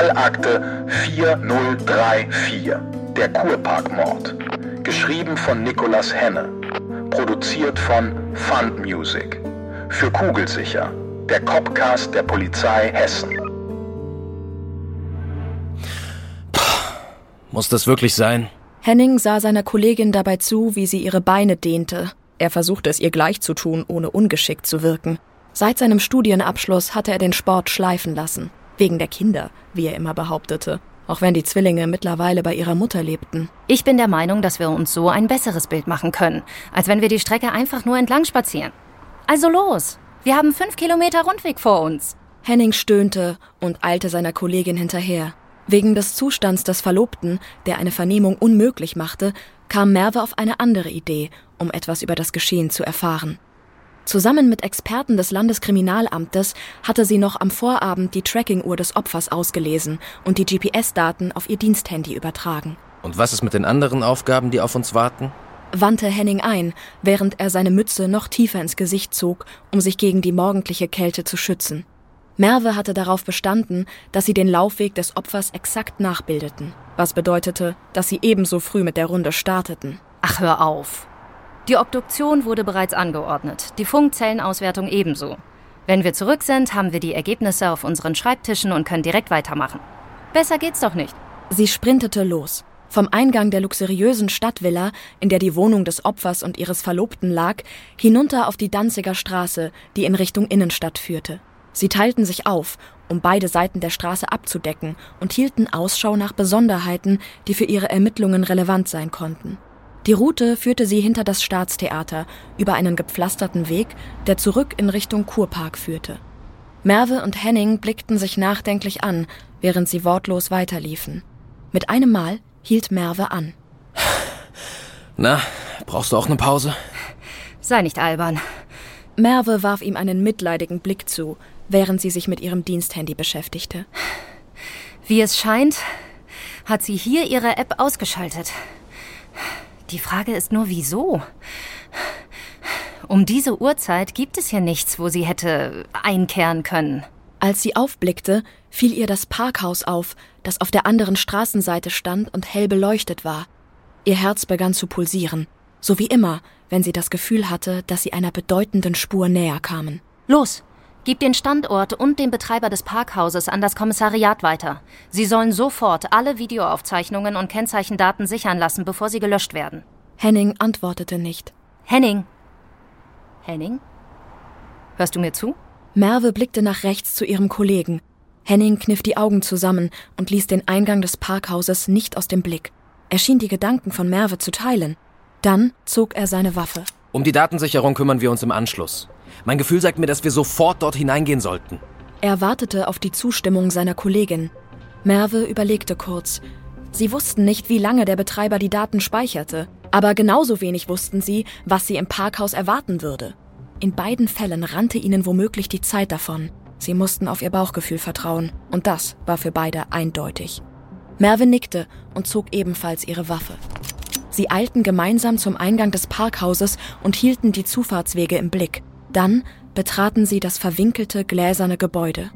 Fallakte 4034, der Kurparkmord. Geschrieben von Nicolas Henne. Produziert von Fund Music. Für Kugelsicher, der Copcast der Polizei Hessen. Muss das wirklich sein? Henning sah seiner Kollegin dabei zu, wie sie ihre Beine dehnte. Er versuchte es ihr gleich zu tun, ohne ungeschickt zu wirken. Seit seinem Studienabschluss hatte er den Sport schleifen lassen. Wegen der Kinder, wie er immer behauptete. Auch wenn die Zwillinge mittlerweile bei ihrer Mutter lebten. Ich bin der Meinung, dass wir uns so ein besseres Bild machen können, als wenn wir die Strecke einfach nur entlang spazieren. Also los! Wir haben fünf Kilometer Rundweg vor uns. Henning stöhnte und eilte seiner Kollegin hinterher. Wegen des Zustands des Verlobten, der eine Vernehmung unmöglich machte, kam Merve auf eine andere Idee, um etwas über das Geschehen zu erfahren. Zusammen mit Experten des Landeskriminalamtes hatte sie noch am Vorabend die Tracking-Uhr des Opfers ausgelesen und die GPS-Daten auf ihr Diensthandy übertragen. Und was ist mit den anderen Aufgaben, die auf uns warten? wandte Henning ein, während er seine Mütze noch tiefer ins Gesicht zog, um sich gegen die morgendliche Kälte zu schützen. Merve hatte darauf bestanden, dass sie den Laufweg des Opfers exakt nachbildeten, was bedeutete, dass sie ebenso früh mit der Runde starteten. Ach, hör auf. Die Obduktion wurde bereits angeordnet, die Funkzellenauswertung ebenso. Wenn wir zurück sind, haben wir die Ergebnisse auf unseren Schreibtischen und können direkt weitermachen. Besser geht's doch nicht. Sie sprintete los. Vom Eingang der luxuriösen Stadtvilla, in der die Wohnung des Opfers und ihres Verlobten lag, hinunter auf die Danziger Straße, die in Richtung Innenstadt führte. Sie teilten sich auf, um beide Seiten der Straße abzudecken und hielten Ausschau nach Besonderheiten, die für ihre Ermittlungen relevant sein konnten. Die Route führte sie hinter das Staatstheater über einen gepflasterten Weg, der zurück in Richtung Kurpark führte. Merve und Henning blickten sich nachdenklich an, während sie wortlos weiterliefen. Mit einem Mal hielt Merve an. Na, brauchst du auch eine Pause? Sei nicht albern. Merve warf ihm einen mitleidigen Blick zu, während sie sich mit ihrem Diensthandy beschäftigte. Wie es scheint, hat sie hier ihre App ausgeschaltet. Die Frage ist nur, wieso? Um diese Uhrzeit gibt es hier nichts, wo sie hätte einkehren können. Als sie aufblickte, fiel ihr das Parkhaus auf, das auf der anderen Straßenseite stand und hell beleuchtet war. Ihr Herz begann zu pulsieren, so wie immer, wenn sie das Gefühl hatte, dass sie einer bedeutenden Spur näher kamen. Los, gib den Standort und den Betreiber des Parkhauses an das Kommissariat weiter. Sie sollen sofort alle Videoaufzeichnungen und Kennzeichendaten sichern lassen, bevor sie gelöscht werden. Henning antwortete nicht. Henning. Henning? Hörst du mir zu? Merve blickte nach rechts zu ihrem Kollegen. Henning kniff die Augen zusammen und ließ den Eingang des Parkhauses nicht aus dem Blick. Er schien die Gedanken von Merve zu teilen. Dann zog er seine Waffe. Um die Datensicherung kümmern wir uns im Anschluss. Mein Gefühl sagt mir, dass wir sofort dort hineingehen sollten. Er wartete auf die Zustimmung seiner Kollegin. Merve überlegte kurz. Sie wussten nicht, wie lange der Betreiber die Daten speicherte, aber genauso wenig wussten sie, was sie im Parkhaus erwarten würde. In beiden Fällen rannte ihnen womöglich die Zeit davon. Sie mussten auf ihr Bauchgefühl vertrauen, und das war für beide eindeutig. Merve nickte und zog ebenfalls ihre Waffe. Sie eilten gemeinsam zum Eingang des Parkhauses und hielten die Zufahrtswege im Blick. Dann betraten sie das verwinkelte, gläserne Gebäude.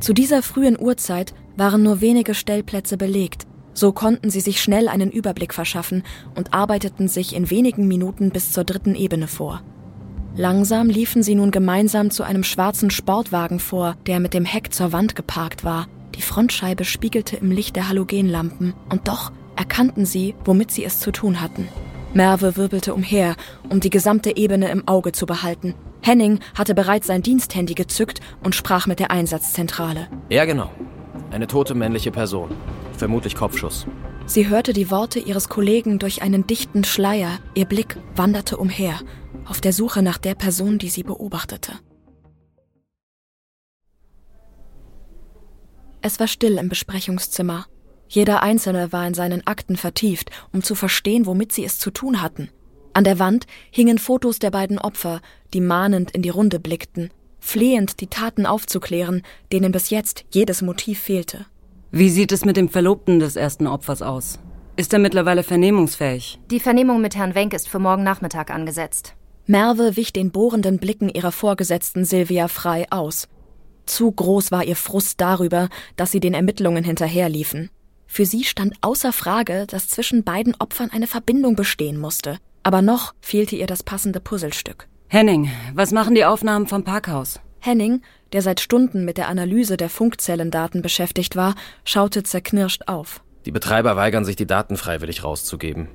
Zu dieser frühen Uhrzeit waren nur wenige Stellplätze belegt, so konnten sie sich schnell einen Überblick verschaffen und arbeiteten sich in wenigen Minuten bis zur dritten Ebene vor. Langsam liefen sie nun gemeinsam zu einem schwarzen Sportwagen vor, der mit dem Heck zur Wand geparkt war. Die Frontscheibe spiegelte im Licht der Halogenlampen, und doch erkannten sie, womit sie es zu tun hatten. Merve wirbelte umher, um die gesamte Ebene im Auge zu behalten. Henning hatte bereits sein Diensthandy gezückt und sprach mit der Einsatzzentrale. Ja, genau. Eine tote männliche Person. Vermutlich Kopfschuss. Sie hörte die Worte ihres Kollegen durch einen dichten Schleier. Ihr Blick wanderte umher, auf der Suche nach der Person, die sie beobachtete. Es war still im Besprechungszimmer. Jeder Einzelne war in seinen Akten vertieft, um zu verstehen, womit sie es zu tun hatten. An der Wand hingen Fotos der beiden Opfer, die mahnend in die Runde blickten, flehend die Taten aufzuklären, denen bis jetzt jedes Motiv fehlte. Wie sieht es mit dem Verlobten des ersten Opfers aus? Ist er mittlerweile vernehmungsfähig? Die Vernehmung mit Herrn Wenk ist für morgen Nachmittag angesetzt. Merve wich den bohrenden Blicken ihrer Vorgesetzten Silvia Frei aus. Zu groß war ihr Frust darüber, dass sie den Ermittlungen hinterherliefen. Für sie stand außer Frage, dass zwischen beiden Opfern eine Verbindung bestehen musste. Aber noch fehlte ihr das passende Puzzlestück. Henning, was machen die Aufnahmen vom Parkhaus? Henning, der seit Stunden mit der Analyse der Funkzellendaten beschäftigt war, schaute zerknirscht auf. Die Betreiber weigern sich, die Daten freiwillig rauszugeben.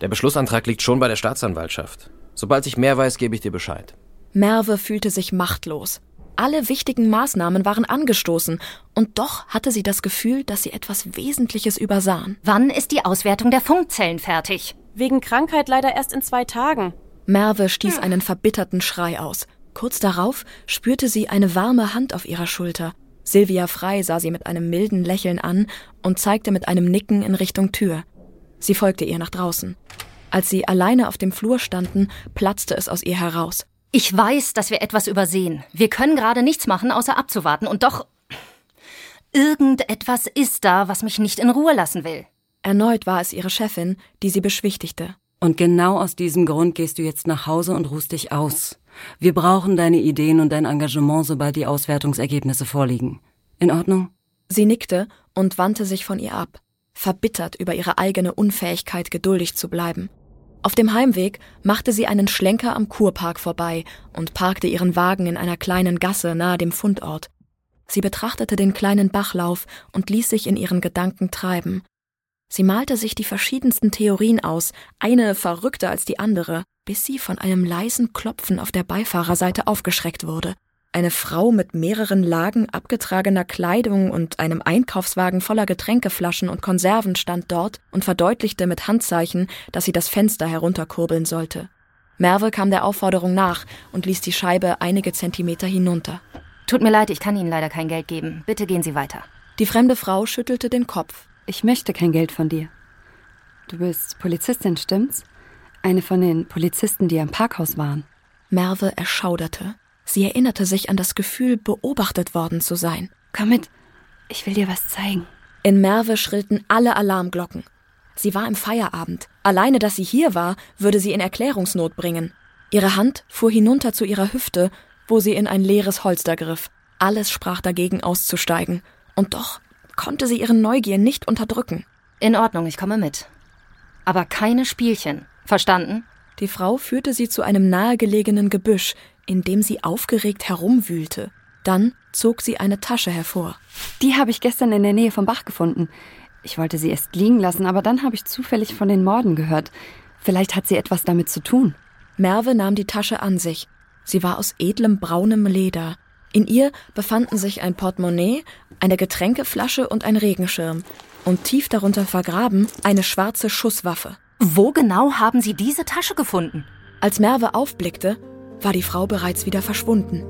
Der Beschlussantrag liegt schon bei der Staatsanwaltschaft. Sobald ich mehr weiß, gebe ich dir Bescheid. Merve fühlte sich machtlos. Alle wichtigen Maßnahmen waren angestoßen, und doch hatte sie das Gefühl, dass sie etwas Wesentliches übersahen. Wann ist die Auswertung der Funkzellen fertig? Wegen Krankheit leider erst in zwei Tagen. Merve stieß einen verbitterten Schrei aus. Kurz darauf spürte sie eine warme Hand auf ihrer Schulter. Silvia Frei sah sie mit einem milden Lächeln an und zeigte mit einem Nicken in Richtung Tür. Sie folgte ihr nach draußen. Als sie alleine auf dem Flur standen, platzte es aus ihr heraus. Ich weiß, dass wir etwas übersehen. Wir können gerade nichts machen, außer abzuwarten. Und doch. Irgendetwas ist da, was mich nicht in Ruhe lassen will. Erneut war es ihre Chefin, die sie beschwichtigte. Und genau aus diesem Grund gehst du jetzt nach Hause und ruhst dich aus. Wir brauchen deine Ideen und dein Engagement, sobald die Auswertungsergebnisse vorliegen. In Ordnung? Sie nickte und wandte sich von ihr ab, verbittert über ihre eigene Unfähigkeit, geduldig zu bleiben. Auf dem Heimweg machte sie einen Schlenker am Kurpark vorbei und parkte ihren Wagen in einer kleinen Gasse nahe dem Fundort. Sie betrachtete den kleinen Bachlauf und ließ sich in ihren Gedanken treiben. Sie malte sich die verschiedensten Theorien aus, eine verrückter als die andere, bis sie von einem leisen Klopfen auf der Beifahrerseite aufgeschreckt wurde. Eine Frau mit mehreren Lagen abgetragener Kleidung und einem Einkaufswagen voller Getränkeflaschen und Konserven stand dort und verdeutlichte mit Handzeichen, dass sie das Fenster herunterkurbeln sollte. Merve kam der Aufforderung nach und ließ die Scheibe einige Zentimeter hinunter. Tut mir leid, ich kann Ihnen leider kein Geld geben. Bitte gehen Sie weiter. Die fremde Frau schüttelte den Kopf. Ich möchte kein Geld von dir. Du bist Polizistin, stimmt's? Eine von den Polizisten, die am Parkhaus waren. Merve erschauderte. Sie erinnerte sich an das Gefühl, beobachtet worden zu sein. Komm mit, ich will dir was zeigen. In Merve schrillten alle Alarmglocken. Sie war im Feierabend. Alleine, dass sie hier war, würde sie in Erklärungsnot bringen. Ihre Hand fuhr hinunter zu ihrer Hüfte, wo sie in ein leeres Holster griff. Alles sprach dagegen auszusteigen. Und doch konnte sie ihre Neugier nicht unterdrücken. In Ordnung, ich komme mit. Aber keine Spielchen. Verstanden? Die Frau führte sie zu einem nahegelegenen Gebüsch, in dem sie aufgeregt herumwühlte. Dann zog sie eine Tasche hervor. Die habe ich gestern in der Nähe vom Bach gefunden. Ich wollte sie erst liegen lassen, aber dann habe ich zufällig von den Morden gehört. Vielleicht hat sie etwas damit zu tun. Merve nahm die Tasche an sich. Sie war aus edlem braunem Leder. In ihr befanden sich ein Portemonnaie, eine Getränkeflasche und ein Regenschirm. Und tief darunter vergraben eine schwarze Schusswaffe. Wo genau haben Sie diese Tasche gefunden? Als Merve aufblickte, war die Frau bereits wieder verschwunden.